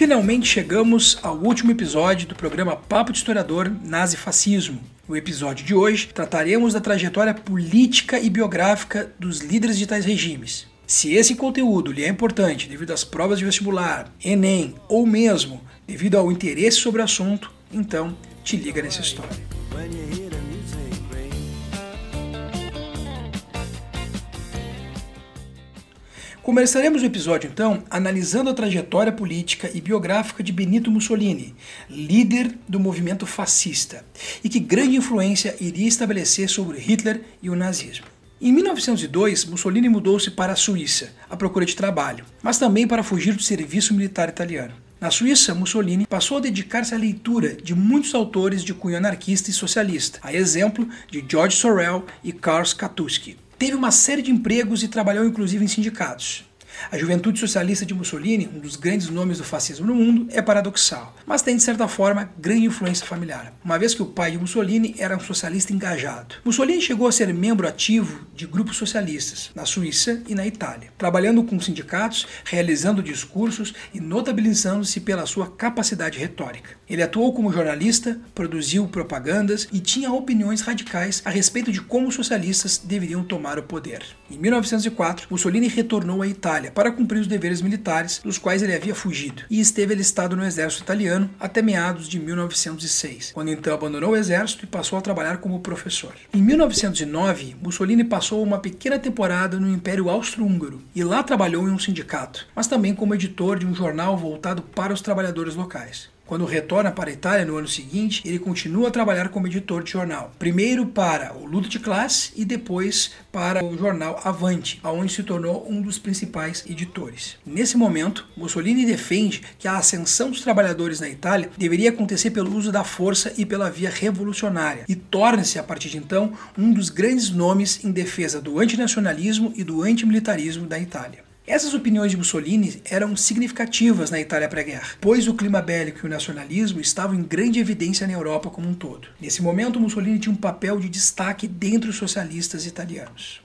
Finalmente chegamos ao último episódio do programa Papo de Historiador Nazi-Fascismo. No episódio de hoje, trataremos da trajetória política e biográfica dos líderes de tais regimes. Se esse conteúdo lhe é importante devido às provas de vestibular, Enem ou mesmo devido ao interesse sobre o assunto, então te liga nessa história. Começaremos o episódio então analisando a trajetória política e biográfica de Benito Mussolini, líder do movimento fascista, e que grande influência iria estabelecer sobre Hitler e o nazismo. Em 1902, Mussolini mudou-se para a Suíça, à procura de trabalho, mas também para fugir do serviço militar italiano. Na Suíça, Mussolini passou a dedicar-se à leitura de muitos autores de cunho anarquista e socialista, a exemplo de George Sorel e Karl Skatowski. Teve uma série de empregos e trabalhou inclusive em sindicatos. A juventude socialista de Mussolini, um dos grandes nomes do fascismo no mundo, é paradoxal, mas tem de certa forma grande influência familiar, uma vez que o pai de Mussolini era um socialista engajado. Mussolini chegou a ser membro ativo de grupos socialistas na Suíça e na Itália, trabalhando com sindicatos, realizando discursos e notabilizando-se pela sua capacidade retórica. Ele atuou como jornalista, produziu propagandas e tinha opiniões radicais a respeito de como os socialistas deveriam tomar o poder. Em 1904, Mussolini retornou à Itália para cumprir os deveres militares dos quais ele havia fugido, e esteve alistado no exército italiano até meados de 1906, quando então abandonou o exército e passou a trabalhar como professor. Em 1909, Mussolini passou uma pequena temporada no Império Austro-Húngaro e lá trabalhou em um sindicato, mas também como editor de um jornal voltado para os trabalhadores locais. Quando retorna para a Itália no ano seguinte, ele continua a trabalhar como editor de jornal. Primeiro para o Luta de Classe e depois para o jornal Avante, aonde se tornou um dos principais editores. Nesse momento, Mussolini defende que a ascensão dos trabalhadores na Itália deveria acontecer pelo uso da força e pela via revolucionária, e torna-se a partir de então um dos grandes nomes em defesa do antinacionalismo e do antimilitarismo da Itália. Essas opiniões de Mussolini eram significativas na Itália pré-guerra, pois o clima bélico e o nacionalismo estavam em grande evidência na Europa como um todo. Nesse momento, Mussolini tinha um papel de destaque dentre os socialistas italianos.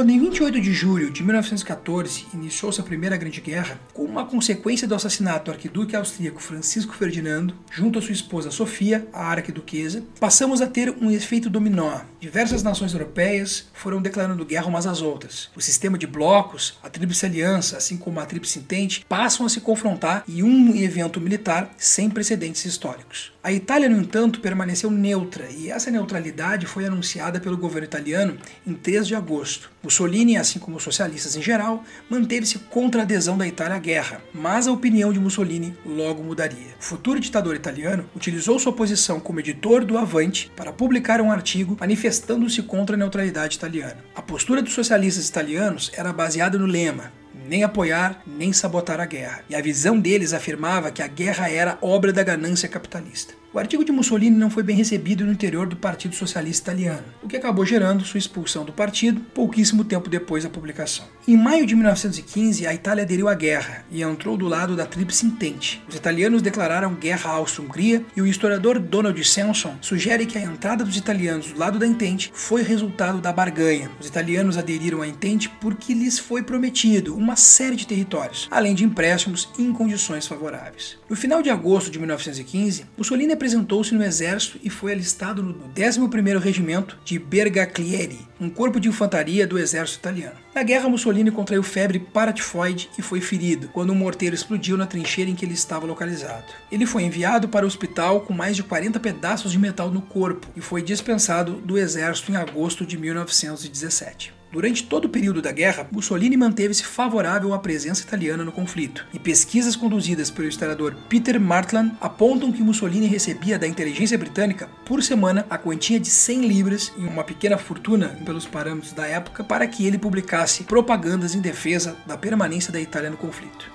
Quando em 28 de julho de 1914 iniciou-se a Primeira Grande Guerra, como uma consequência do assassinato do arquiduque austríaco Francisco Ferdinando, junto à sua esposa Sofia, a arquiduquesa, passamos a ter um efeito dominó. Diversas nações europeias foram declarando guerra umas às outras. O sistema de blocos, a Tríplice Aliança, assim como a Tríplice Entente, passam a se confrontar em um evento militar sem precedentes históricos. A Itália, no entanto, permaneceu neutra e essa neutralidade foi anunciada pelo governo italiano em 3 de agosto. Mussolini, assim como os socialistas em geral, manteve-se contra a adesão da Itália à guerra, mas a opinião de Mussolini logo mudaria. O futuro ditador italiano utilizou sua posição como editor do Avante para publicar um artigo manifestando-se contra a neutralidade italiana. A postura dos socialistas italianos era baseada no lema nem apoiar, nem sabotar a guerra. E a visão deles afirmava que a guerra era obra da ganância capitalista. O artigo de Mussolini não foi bem recebido no interior do Partido Socialista Italiano, o que acabou gerando sua expulsão do partido pouquíssimo tempo depois da publicação. Em maio de 1915, a Itália aderiu à guerra e entrou do lado da Tríplice Entente. Os italianos declararam guerra à Áustria-Hungria e o historiador Donald Samson sugere que a entrada dos italianos do lado da Entente foi resultado da barganha. Os italianos aderiram à Entente porque lhes foi prometido uma série de territórios, além de empréstimos em condições favoráveis. No final de agosto de 1915, Mussolini apresentou-se no exército e foi alistado no 11º Regimento de Bergaglieri, um corpo de infantaria do exército italiano. Na guerra, Mussolini contraiu febre paratifoide e foi ferido quando um morteiro explodiu na trincheira em que ele estava localizado. Ele foi enviado para o hospital com mais de 40 pedaços de metal no corpo e foi dispensado do exército em agosto de 1917. Durante todo o período da guerra, Mussolini manteve-se favorável à presença italiana no conflito, e pesquisas conduzidas pelo historiador Peter Martland apontam que Mussolini recebia da inteligência britânica por semana a quantia de 100 libras e uma pequena fortuna pelos parâmetros da época para que ele publicasse propagandas em defesa da permanência da Itália no conflito.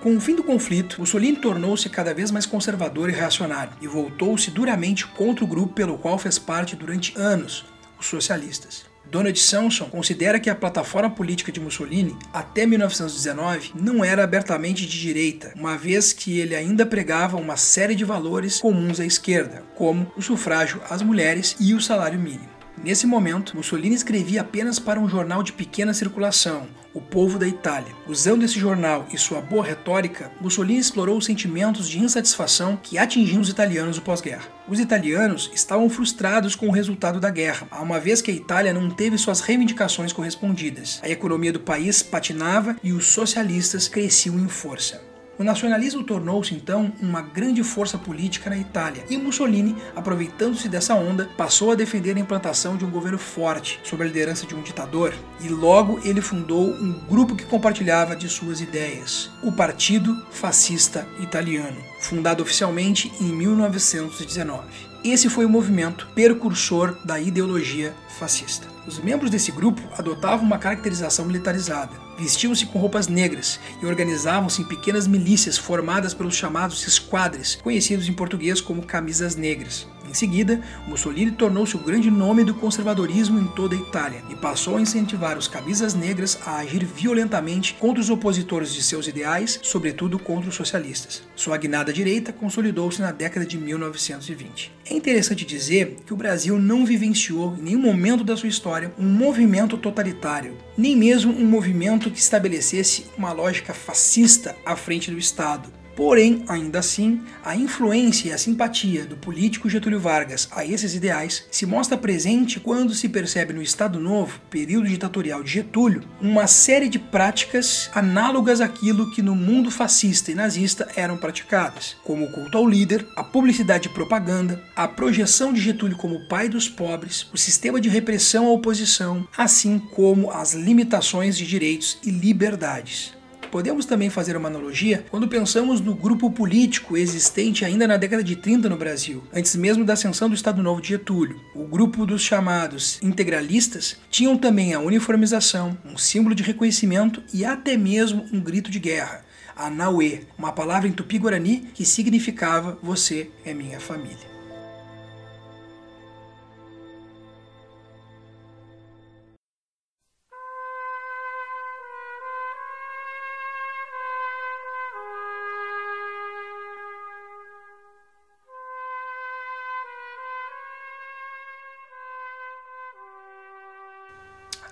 Com o fim do conflito, Mussolini tornou-se cada vez mais conservador e reacionário e voltou-se duramente contra o grupo pelo qual fez parte durante anos, os socialistas. Donald Samson considera que a plataforma política de Mussolini, até 1919, não era abertamente de direita, uma vez que ele ainda pregava uma série de valores comuns à esquerda, como o sufrágio às mulheres e o salário mínimo. Nesse momento, Mussolini escrevia apenas para um jornal de pequena circulação, O Povo da Itália. Usando esse jornal e sua boa retórica, Mussolini explorou os sentimentos de insatisfação que atingiam os italianos no pós-guerra. Os italianos estavam frustrados com o resultado da guerra, uma vez que a Itália não teve suas reivindicações correspondidas. A economia do país patinava e os socialistas cresciam em força. O nacionalismo tornou-se então uma grande força política na Itália e Mussolini, aproveitando-se dessa onda, passou a defender a implantação de um governo forte sob a liderança de um ditador e logo ele fundou um grupo que compartilhava de suas ideias, o Partido Fascista Italiano, fundado oficialmente em 1919. Esse foi o movimento precursor da ideologia fascista. Os membros desse grupo adotavam uma caracterização militarizada Vestiam-se com roupas negras e organizavam-se em pequenas milícias formadas pelos chamados esquadres, conhecidos em português como camisas negras. Em seguida, Mussolini tornou-se o grande nome do conservadorismo em toda a Itália e passou a incentivar os camisas negras a agir violentamente contra os opositores de seus ideais, sobretudo contra os socialistas. Sua guinada direita consolidou-se na década de 1920. É interessante dizer que o Brasil não vivenciou em nenhum momento da sua história um movimento totalitário, nem mesmo um movimento que estabelecesse uma lógica fascista à frente do Estado. Porém, ainda assim, a influência e a simpatia do político Getúlio Vargas a esses ideais se mostra presente quando se percebe no Estado Novo, período ditatorial de Getúlio, uma série de práticas análogas àquilo que no mundo fascista e nazista eram praticadas, como o culto ao líder, a publicidade e propaganda, a projeção de Getúlio como pai dos pobres, o sistema de repressão à oposição, assim como as limitações de direitos e liberdades. Podemos também fazer uma analogia quando pensamos no grupo político existente ainda na década de 30 no Brasil, antes mesmo da ascensão do Estado Novo de Getúlio. O grupo dos chamados integralistas tinham também a uniformização, um símbolo de reconhecimento e até mesmo um grito de guerra. A Naue, uma palavra em tupi-guarani que significava você é minha família.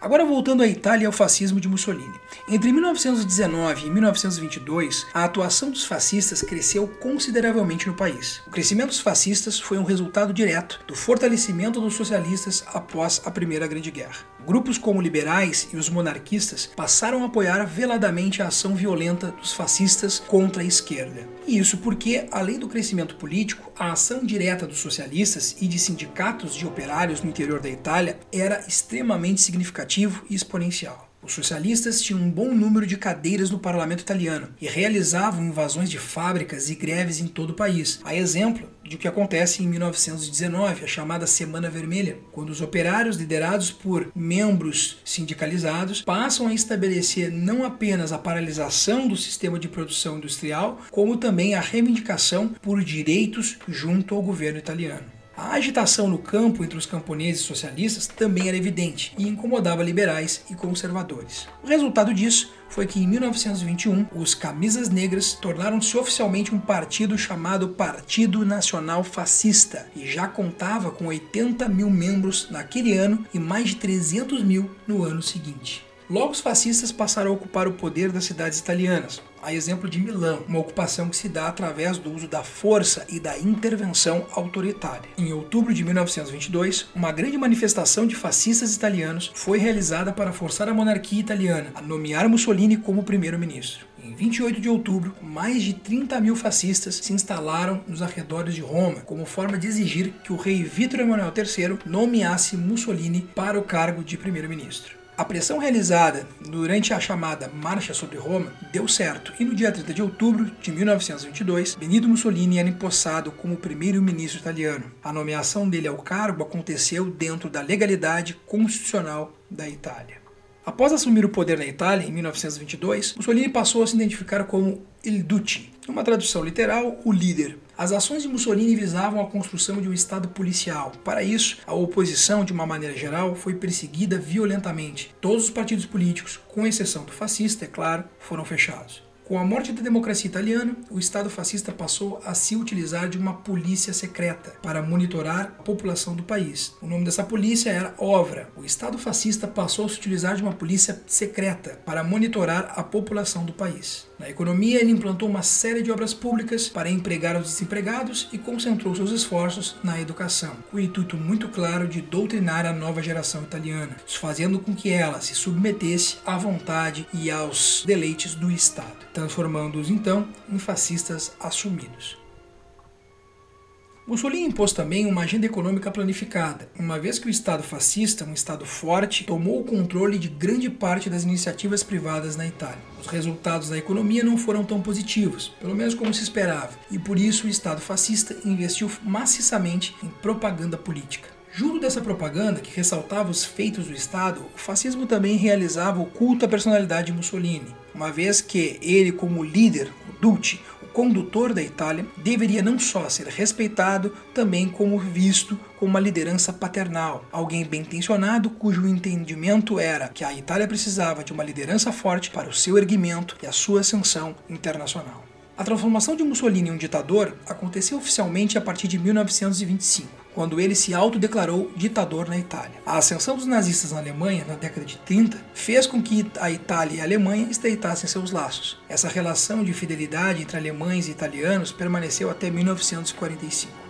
Agora voltando à Itália e ao fascismo de Mussolini. Entre 1919 e 1922, a atuação dos fascistas cresceu consideravelmente no país. O crescimento dos fascistas foi um resultado direto do fortalecimento dos socialistas após a Primeira Grande Guerra. Grupos como liberais e os monarquistas passaram a apoiar veladamente a ação violenta dos fascistas contra a esquerda. E isso porque, além do crescimento político, a ação direta dos socialistas e de sindicatos de operários no interior da Itália era extremamente significativo e exponencial. Os socialistas tinham um bom número de cadeiras no parlamento italiano e realizavam invasões de fábricas e greves em todo o país. A exemplo de o que acontece em 1919, a chamada Semana Vermelha, quando os operários liderados por membros sindicalizados passam a estabelecer não apenas a paralisação do sistema de produção industrial, como também a reivindicação por direitos junto ao governo italiano. A agitação no campo entre os camponeses socialistas também era evidente e incomodava liberais e conservadores. O resultado disso foi que em 1921 os Camisas Negras tornaram-se oficialmente um partido chamado Partido Nacional Fascista e já contava com 80 mil membros naquele ano e mais de 300 mil no ano seguinte. Logo, os fascistas passaram a ocupar o poder das cidades italianas, a exemplo de Milão, uma ocupação que se dá através do uso da força e da intervenção autoritária. Em outubro de 1922, uma grande manifestação de fascistas italianos foi realizada para forçar a monarquia italiana a nomear Mussolini como primeiro-ministro. Em 28 de outubro, mais de 30 mil fascistas se instalaram nos arredores de Roma, como forma de exigir que o rei Vítor Emanuel III nomeasse Mussolini para o cargo de primeiro-ministro. A pressão realizada durante a chamada Marcha sobre Roma deu certo e no dia 30 de outubro de 1922, Benito Mussolini era empossado como primeiro-ministro italiano. A nomeação dele ao cargo aconteceu dentro da legalidade constitucional da Itália. Após assumir o poder na Itália em 1922, Mussolini passou a se identificar como Il Duce, uma tradução literal, o líder, As ações de Mussolini visavam a construção de um Estado policial. Para isso, a oposição, de uma maneira geral, foi perseguida violentamente. Todos os partidos políticos, com exceção do fascista, é claro, foram fechados. Com a morte da democracia italiana, o Estado fascista passou a se utilizar de uma polícia secreta para monitorar a população do país. O nome dessa polícia era OVRA. O Estado fascista passou a se utilizar de uma polícia secreta para monitorar a população do país. Na economia, ele implantou uma série de obras públicas para empregar os desempregados e concentrou seus esforços na educação, com o intuito muito claro de doutrinar a nova geração italiana, fazendo com que ela se submetesse à vontade e aos deleites do Estado, transformando-os então em fascistas assumidos. Mussolini impôs também uma agenda econômica planificada, uma vez que o Estado fascista, um Estado forte, tomou o controle de grande parte das iniciativas privadas na Itália. Os resultados da economia não foram tão positivos, pelo menos como se esperava, e por isso o Estado fascista investiu maciçamente em propaganda política. Junto dessa propaganda que ressaltava os feitos do Estado, o fascismo também realizava o culto à personalidade de Mussolini, uma vez que ele, como líder, o condutor da Itália, deveria não só ser respeitado, também como visto como uma liderança paternal, alguém bem intencionado cujo entendimento era que a Itália precisava de uma liderança forte para o seu erguimento e a sua ascensão internacional. A transformação de Mussolini em um ditador aconteceu oficialmente a partir de 1925 quando ele se autodeclarou ditador na Itália. A ascensão dos nazistas na Alemanha, na década de 30, fez com que a Itália e a Alemanha estreitassem seus laços. Essa relação de fidelidade entre alemães e italianos permaneceu até 1945.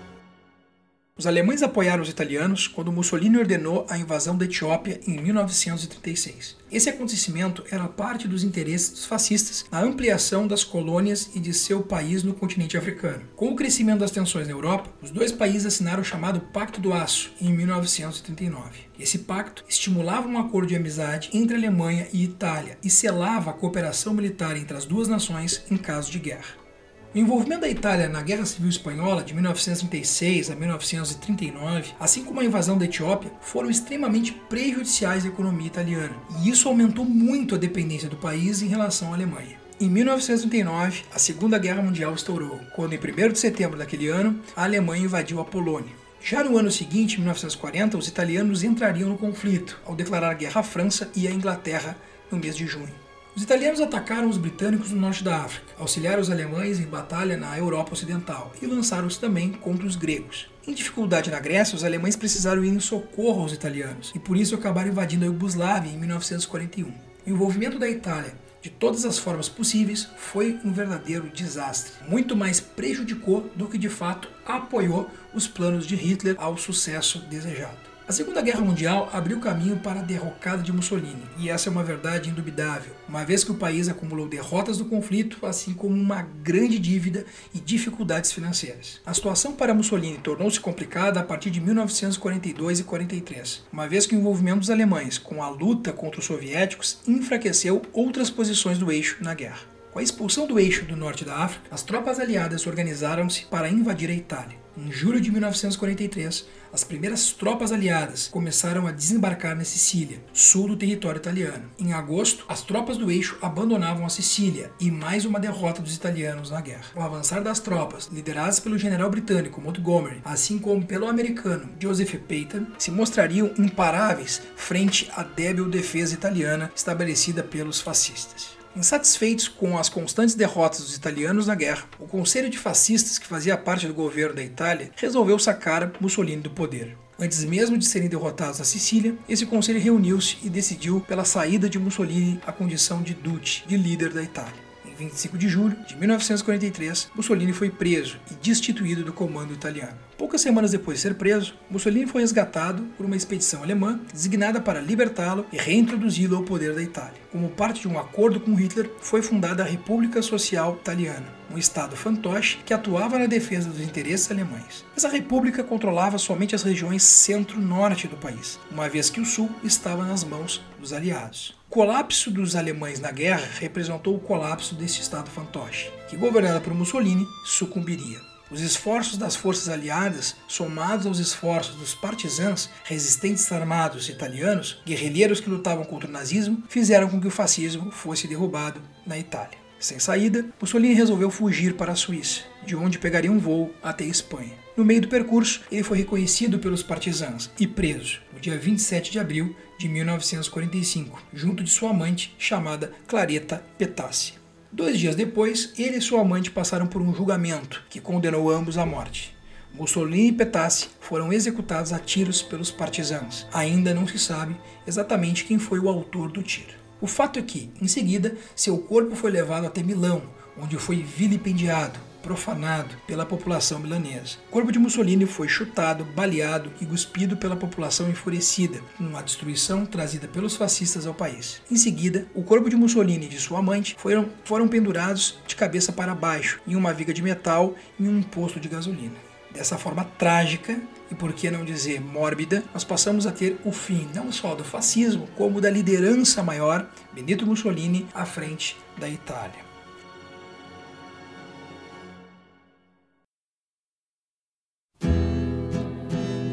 Os alemães apoiaram os italianos quando Mussolini ordenou a invasão da Etiópia em 1936. Esse acontecimento era parte dos interesses dos fascistas na ampliação das colônias e de seu país no continente africano. Com o crescimento das tensões na Europa, os dois países assinaram o chamado Pacto do Aço em 1939. Esse pacto estimulava um acordo de amizade entre Alemanha e Itália e selava a cooperação militar entre as duas nações em caso de guerra. O envolvimento da Itália na Guerra Civil Espanhola de 1936 a 1939, assim como a invasão da Etiópia, foram extremamente prejudiciais à economia italiana, e isso aumentou muito a dependência do país em relação à Alemanha. Em 1939, a Segunda Guerra Mundial estourou, quando em 1 de setembro daquele ano, a Alemanha invadiu a Polônia. Já no ano seguinte, 1940, os italianos entrariam no conflito, ao declarar guerra à França e à Inglaterra no mês de junho. Os italianos atacaram os britânicos no norte da África, auxiliaram os alemães em batalha na Europa Ocidental e lançaram-se também contra os gregos. Em dificuldade na Grécia, os alemães precisaram ir em socorro aos italianos e por isso acabaram invadindo a Iugoslávia em 1941. O envolvimento da Itália de todas as formas possíveis foi um verdadeiro desastre. Muito mais prejudicou do que de fato apoiou os planos de Hitler ao sucesso desejado. A Segunda Guerra Mundial abriu caminho para a derrocada de Mussolini, e essa é uma verdade indubitável, uma vez que o país acumulou derrotas do conflito, assim como uma grande dívida e dificuldades financeiras. A situação para Mussolini tornou-se complicada a partir de 1942 e 43, uma vez que o envolvimento dos alemães com a luta contra os soviéticos enfraqueceu outras posições do eixo na guerra. Com a expulsão do eixo do norte da África, as tropas aliadas organizaram-se para invadir a Itália. Em julho de 1943, as primeiras tropas aliadas começaram a desembarcar na Sicília, sul do território italiano. Em agosto, as tropas do eixo abandonavam a Sicília e mais uma derrota dos italianos na guerra. O avançar das tropas, lideradas pelo general britânico Montgomery, assim como pelo americano Joseph Peyton, se mostrariam imparáveis frente à débil defesa italiana estabelecida pelos fascistas. Insatisfeitos com as constantes derrotas dos italianos na guerra, o Conselho de Fascistas, que fazia parte do governo da Itália, resolveu sacar Mussolini do poder. Antes mesmo de serem derrotados na Sicília, esse conselho reuniu-se e decidiu pela saída de Mussolini à condição de Duce, de líder da Itália. 25 de julho de 1943, Mussolini foi preso e destituído do comando italiano. Poucas semanas depois de ser preso, Mussolini foi resgatado por uma expedição alemã designada para libertá-lo e reintroduzi-lo ao poder da Itália. Como parte de um acordo com Hitler, foi fundada a República Social Italiana, um estado fantoche que atuava na defesa dos interesses alemães. Essa república controlava somente as regiões centro-norte do país, uma vez que o sul estava nas mãos dos aliados. O colapso dos alemães na guerra representou o colapso desse Estado fantoche, que, governado por Mussolini, sucumbiria. Os esforços das forças aliadas, somados aos esforços dos partisãs, resistentes armados italianos, guerrilheiros que lutavam contra o nazismo, fizeram com que o fascismo fosse derrubado na Itália. Sem saída, Mussolini resolveu fugir para a Suíça, de onde pegaria um voo até a Espanha. No meio do percurso, ele foi reconhecido pelos partisãs e preso no dia 27 de abril de 1945, junto de sua amante, chamada Clareta Petassi. Dois dias depois, ele e sua amante passaram por um julgamento que condenou ambos à morte. Mussolini e Petassi foram executados a tiros pelos partisãos. Ainda não se sabe exatamente quem foi o autor do tiro. O fato é que, em seguida, seu corpo foi levado até Milão, onde foi vilipendiado, profanado pela população milanesa. O corpo de Mussolini foi chutado, baleado e cuspido pela população enfurecida, uma destruição trazida pelos fascistas ao país. Em seguida, o corpo de Mussolini e de sua amante foram, foram pendurados de cabeça para baixo, em uma viga de metal, em um posto de gasolina. Dessa forma trágica, e por que não dizer mórbida, nós passamos a ter o fim não só do fascismo, como da liderança maior, Benito Mussolini, à frente da Itália.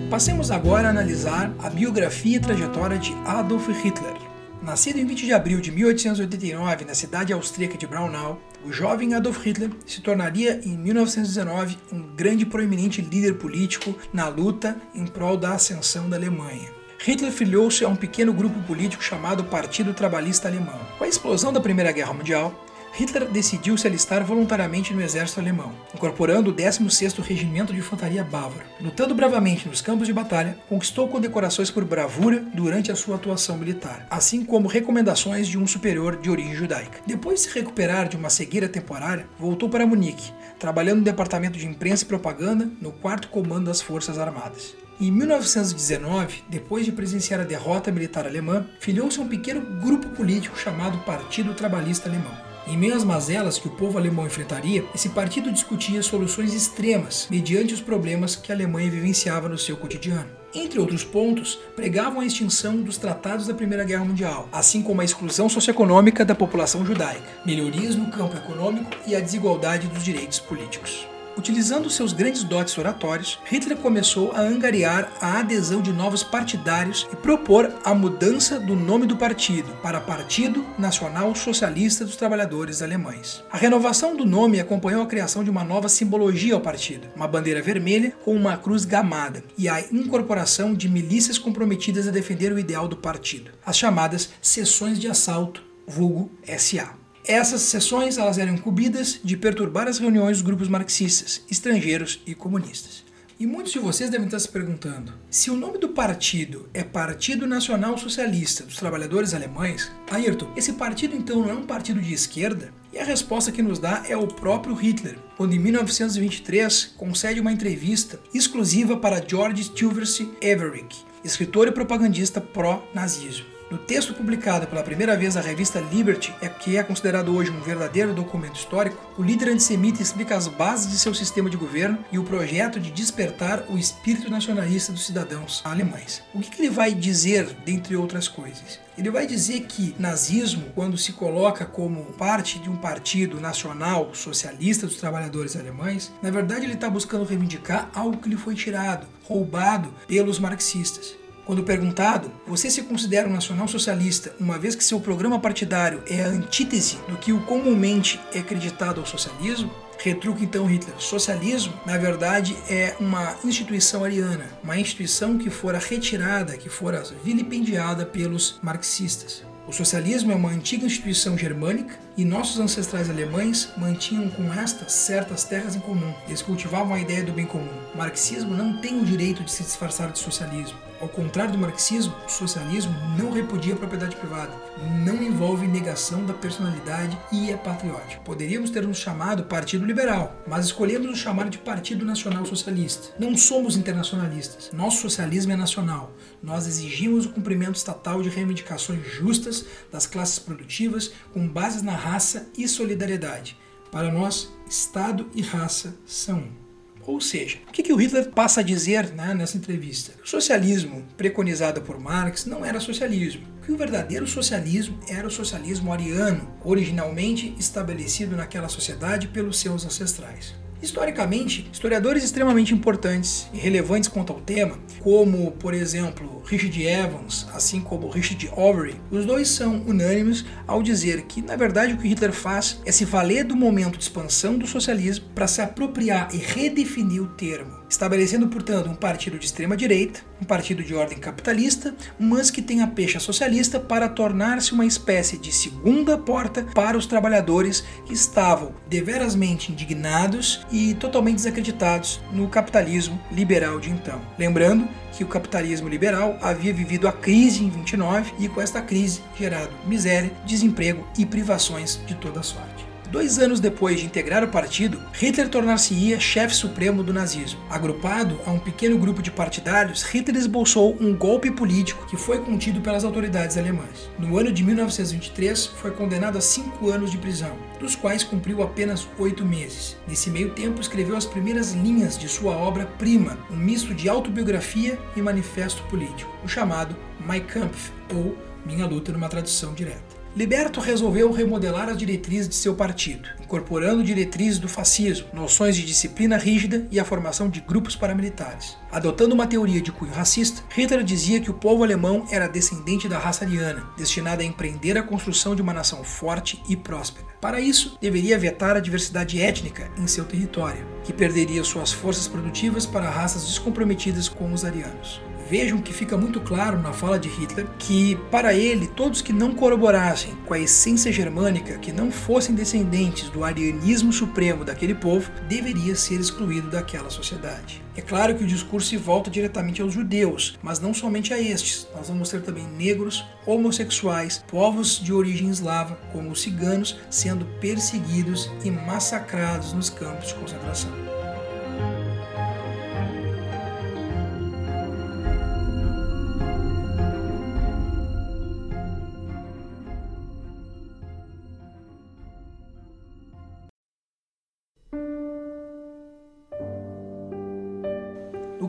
Passemos agora a analisar a biografia e trajetória de Adolf Hitler. Nascido em 20 de abril de 1889 na cidade austríaca de Braunau, o jovem Adolf Hitler se tornaria em 1919 um grande proeminente líder político na luta em prol da ascensão da Alemanha. Hitler filiou-se a um pequeno grupo político chamado Partido Trabalhista Alemão. Com a explosão da Primeira Guerra Mundial, Hitler decidiu se alistar voluntariamente no exército alemão, incorporando o 16º Regimento de Infantaria Bávaro. Lutando bravamente nos campos de batalha, conquistou condecorações por bravura durante a sua atuação militar, assim como recomendações de um superior de origem judaica. Depois de se recuperar de uma cegueira temporária, voltou para Munique, trabalhando no departamento de imprensa e propaganda no 4 Comando das Forças Armadas. Em 1919, depois de presenciar a derrota militar alemã, filiou-se a um pequeno grupo político chamado Partido Trabalhista Alemão. Em meio às mazelas que o povo alemão enfrentaria, esse partido discutia soluções extremas mediante os problemas que a Alemanha vivenciava no seu cotidiano. Entre outros pontos, pregavam a extinção dos tratados da Primeira Guerra Mundial, assim como a exclusão socioeconômica da população judaica, melhorias no campo econômico e a desigualdade dos direitos políticos. Utilizando seus grandes dotes oratórios, Hitler começou a angariar a adesão de novos partidários e propor a mudança do nome do partido para Partido Nacional Socialista dos Trabalhadores Alemães. A renovação do nome acompanhou a criação de uma nova simbologia ao partido, uma bandeira vermelha com uma cruz gamada, e a incorporação de milícias comprometidas a defender o ideal do partido, as chamadas Seções de Assalto, vulgo SA. Essas sessões elas eram incumbidas de perturbar as reuniões dos grupos marxistas, estrangeiros e comunistas. E muitos de vocês devem estar se perguntando: se o nome do partido é Partido Nacional Socialista dos Trabalhadores Alemães, Ayrton, esse partido então não é um partido de esquerda? E a resposta que nos dá é o próprio Hitler, quando em 1923 concede uma entrevista exclusiva para George Tilversy Everick, escritor e propagandista pró-nazismo. No texto publicado pela primeira vez na revista Liberty, é que é considerado hoje um verdadeiro documento histórico, o líder antissemita explica as bases de seu sistema de governo e o projeto de despertar o espírito nacionalista dos cidadãos alemães. O que, que ele vai dizer, dentre outras coisas? Ele vai dizer que nazismo, quando se coloca como parte de um partido nacional socialista dos trabalhadores alemães, na verdade ele está buscando reivindicar algo que lhe foi tirado, roubado pelos marxistas. Quando perguntado, você se considera um nacional-socialista, uma vez que seu programa partidário é a antítese do que o comumente é acreditado ao socialismo? Retruca então Hitler. Socialismo, na verdade, é uma instituição ariana, uma instituição que fora retirada, que fora vilipendiada pelos marxistas. O socialismo é uma antiga instituição germânica e nossos ancestrais alemães mantinham com esta certas terras em comum. Eles cultivavam a ideia do bem comum. O marxismo não tem o direito de se disfarçar de socialismo. Ao contrário do marxismo, o socialismo não repudia a propriedade privada, não envolve negação da personalidade e é patriótico. Poderíamos ter nos chamado Partido Liberal, mas escolhemos nos chamar de Partido Nacional Socialista. Não somos internacionalistas. Nosso socialismo é nacional. Nós exigimos o cumprimento estatal de reivindicações justas das classes produtivas com bases na raça e solidariedade. Para nós, Estado e raça são um. Ou seja, o que, que o Hitler passa a dizer né, nessa entrevista? O socialismo preconizado por Marx não era socialismo. Que o verdadeiro socialismo era o socialismo ariano, originalmente estabelecido naquela sociedade pelos seus ancestrais. Historicamente, historiadores extremamente importantes e relevantes quanto ao tema, como, por exemplo, Richard Evans, assim como Richard Overy, os dois são unânimes ao dizer que, na verdade, o que Hitler faz é se valer do momento de expansão do socialismo para se apropriar e redefinir o termo, estabelecendo, portanto, um partido de extrema direita, um partido de ordem capitalista, mas que tem a pecha socialista para tornar-se uma espécie de segunda porta para os trabalhadores que estavam deverasmente indignados e totalmente desacreditados no capitalismo liberal de então. Lembrando que o capitalismo liberal havia vivido a crise em 29 e com esta crise gerado miséria, desemprego e privações de toda sorte. Dois anos depois de integrar o partido, Hitler tornar-se-ia chefe supremo do nazismo. Agrupado a um pequeno grupo de partidários, Hitler esboçou um golpe político que foi contido pelas autoridades alemãs. No ano de 1923, foi condenado a cinco anos de prisão, dos quais cumpriu apenas oito meses. Nesse meio tempo, escreveu as primeiras linhas de sua obra-prima, um misto de autobiografia e manifesto político, o chamado Mein Kampf, ou Minha Luta numa tradução direta. Liberto resolveu remodelar as diretrizes de seu partido, incorporando diretrizes do fascismo, noções de disciplina rígida e a formação de grupos paramilitares. Adotando uma teoria de cunho racista, Hitler dizia que o povo alemão era descendente da raça ariana, destinada a empreender a construção de uma nação forte e próspera. Para isso, deveria vetar a diversidade étnica em seu território, que perderia suas forças produtivas para raças descomprometidas com os arianos. Vejam que fica muito claro na fala de Hitler que, para ele, todos que não corroborassem com a essência germânica, que não fossem descendentes do arianismo supremo daquele povo, deveria ser excluído daquela sociedade. É claro que o discurso se volta diretamente aos judeus, mas não somente a estes. Nós vamos ter também negros, homossexuais, povos de origem eslava, como os ciganos, sendo perseguidos e massacrados nos campos de concentração.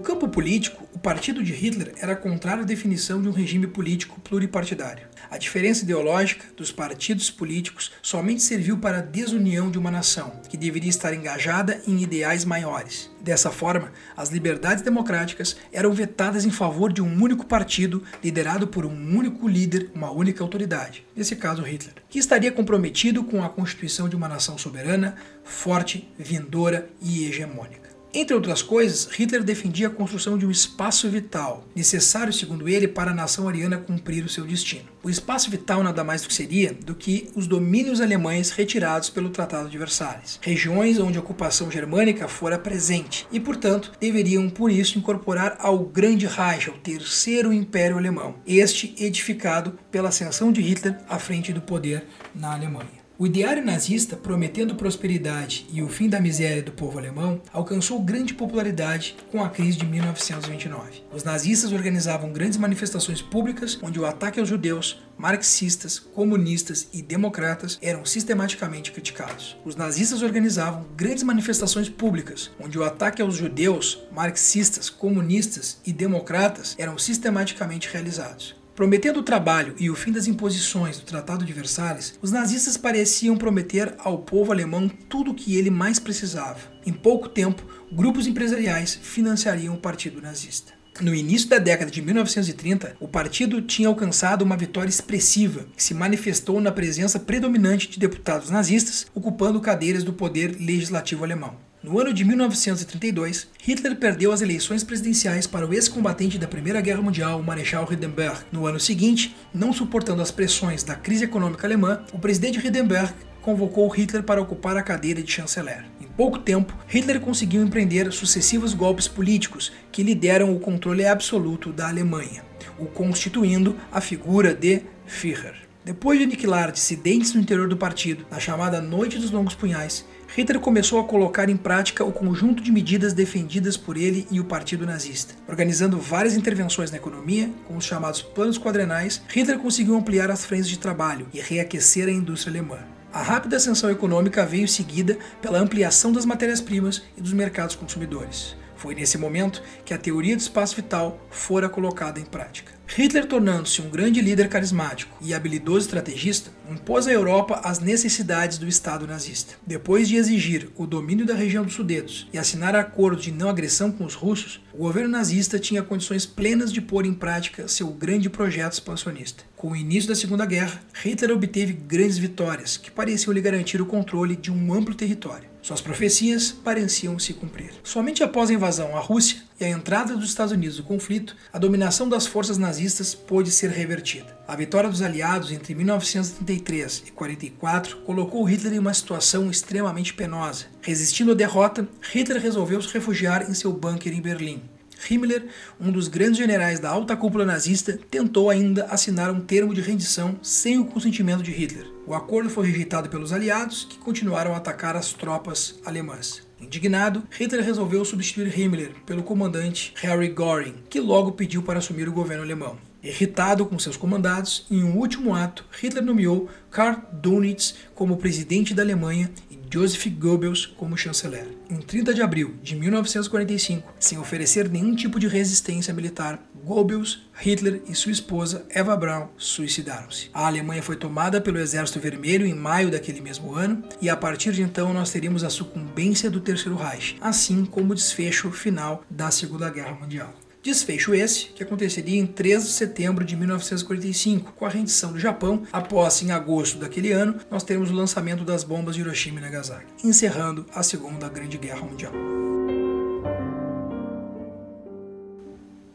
Campo político, o partido de Hitler era contrário à definição de um regime político pluripartidário. A diferença ideológica dos partidos políticos somente serviu para a desunião de uma nação, que deveria estar engajada em ideais maiores. Dessa forma, as liberdades democráticas eram vetadas em favor de um único partido liderado por um único líder, uma única autoridade, nesse caso Hitler, que estaria comprometido com a constituição de uma nação soberana, forte, vindoura e hegemônica. Entre outras coisas, Hitler defendia a construção de um espaço vital, necessário, segundo ele, para a nação ariana cumprir o seu destino. O espaço vital nada mais do que seria do que os domínios alemães retirados pelo Tratado de Versalhes, regiões onde a ocupação germânica fora presente e, portanto, deveriam por isso incorporar ao Grande Reich, ao Terceiro Império Alemão, este edificado pela ascensão de Hitler à frente do poder na Alemanha. O ideário nazista, prometendo prosperidade e o fim da miséria do povo alemão, alcançou grande popularidade com a crise de 1929. Os nazistas organizavam grandes manifestações públicas onde o ataque aos judeus, marxistas, comunistas e democratas eram sistematicamente criticados. Os nazistas organizavam grandes manifestações públicas onde o ataque aos judeus, marxistas, comunistas e democratas eram sistematicamente realizados. Prometendo o trabalho e o fim das imposições do Tratado de Versalhes, os nazistas pareciam prometer ao povo alemão tudo o que ele mais precisava. Em pouco tempo, grupos empresariais financiariam o partido nazista. No início da década de 1930, o partido tinha alcançado uma vitória expressiva, que se manifestou na presença predominante de deputados nazistas ocupando cadeiras do poder legislativo alemão. No ano de 1932, Hitler perdeu as eleições presidenciais para o ex-combatente da Primeira Guerra Mundial, o Marechal Hindenburg. No ano seguinte, não suportando as pressões da crise econômica alemã, o presidente Hindenburg convocou Hitler para ocupar a cadeira de chanceler. Em pouco tempo, Hitler conseguiu empreender sucessivos golpes políticos que lhe deram o controle absoluto da Alemanha, o constituindo a figura de Führer. Depois de aniquilar dissidentes no interior do partido, na chamada Noite dos Longos Punhais, Hitler começou a colocar em prática o conjunto de medidas defendidas por ele e o partido nazista. Organizando várias intervenções na economia, com os chamados planos quadrenais, Hitler conseguiu ampliar as frentes de trabalho e reaquecer a indústria alemã. A rápida ascensão econômica veio seguida pela ampliação das matérias-primas e dos mercados consumidores. Foi nesse momento que a teoria do espaço vital fora colocada em prática. Hitler, tornando-se um grande líder carismático e habilidoso estrategista, impôs à Europa as necessidades do Estado nazista. Depois de exigir o domínio da região dos Sudetos e assinar acordos de não agressão com os russos, o governo nazista tinha condições plenas de pôr em prática seu grande projeto expansionista. Com o início da Segunda Guerra, Hitler obteve grandes vitórias que pareciam lhe garantir o controle de um amplo território. Suas profecias pareciam se cumprir. Somente após a invasão à Rússia e a entrada dos Estados Unidos no conflito, a dominação das forças nazistas pôde ser revertida. A vitória dos aliados entre 1933 e 44 colocou Hitler em uma situação extremamente penosa. Resistindo à derrota, Hitler resolveu se refugiar em seu bunker em Berlim. Himmler, um dos grandes generais da alta cúpula nazista, tentou ainda assinar um termo de rendição sem o consentimento de Hitler. O acordo foi rejeitado pelos aliados, que continuaram a atacar as tropas alemãs. Indignado, Hitler resolveu substituir Himmler pelo comandante Harry Göring, que logo pediu para assumir o governo alemão. Irritado com seus comandados, em um último ato, Hitler nomeou Karl Dönitz como presidente da Alemanha Joseph Goebbels como chanceler. Em 30 de abril de 1945, sem oferecer nenhum tipo de resistência militar, Goebbels, Hitler e sua esposa Eva Braun suicidaram-se. A Alemanha foi tomada pelo Exército Vermelho em maio daquele mesmo ano, e a partir de então nós teríamos a sucumbência do Terceiro Reich, assim como o desfecho final da Segunda Guerra Mundial. Desfecho esse que aconteceria em 3 de setembro de 1945, com a rendição do Japão, após, em agosto daquele ano, nós teremos o lançamento das bombas de Hiroshima e Nagasaki, encerrando a Segunda Grande Guerra Mundial.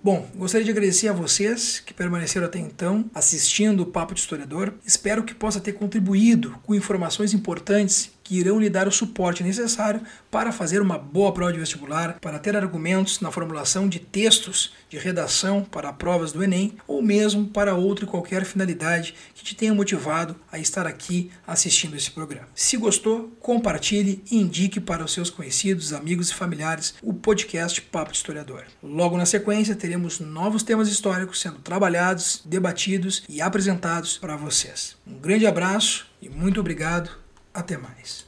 Bom, gostaria de agradecer a vocês que permaneceram até então assistindo o Papo de Historiador. Espero que possa ter contribuído com informações importantes que irão lhe dar o suporte necessário para fazer uma boa prova de vestibular, para ter argumentos na formulação de textos de redação para provas do Enem ou mesmo para outra e qualquer finalidade que te tenha motivado a estar aqui assistindo esse programa. Se gostou, compartilhe e indique para os seus conhecidos, amigos e familiares o podcast Papo Historiador. Logo na sequência, teremos novos temas históricos sendo trabalhados, debatidos e apresentados para vocês. Um grande abraço e muito obrigado até mais.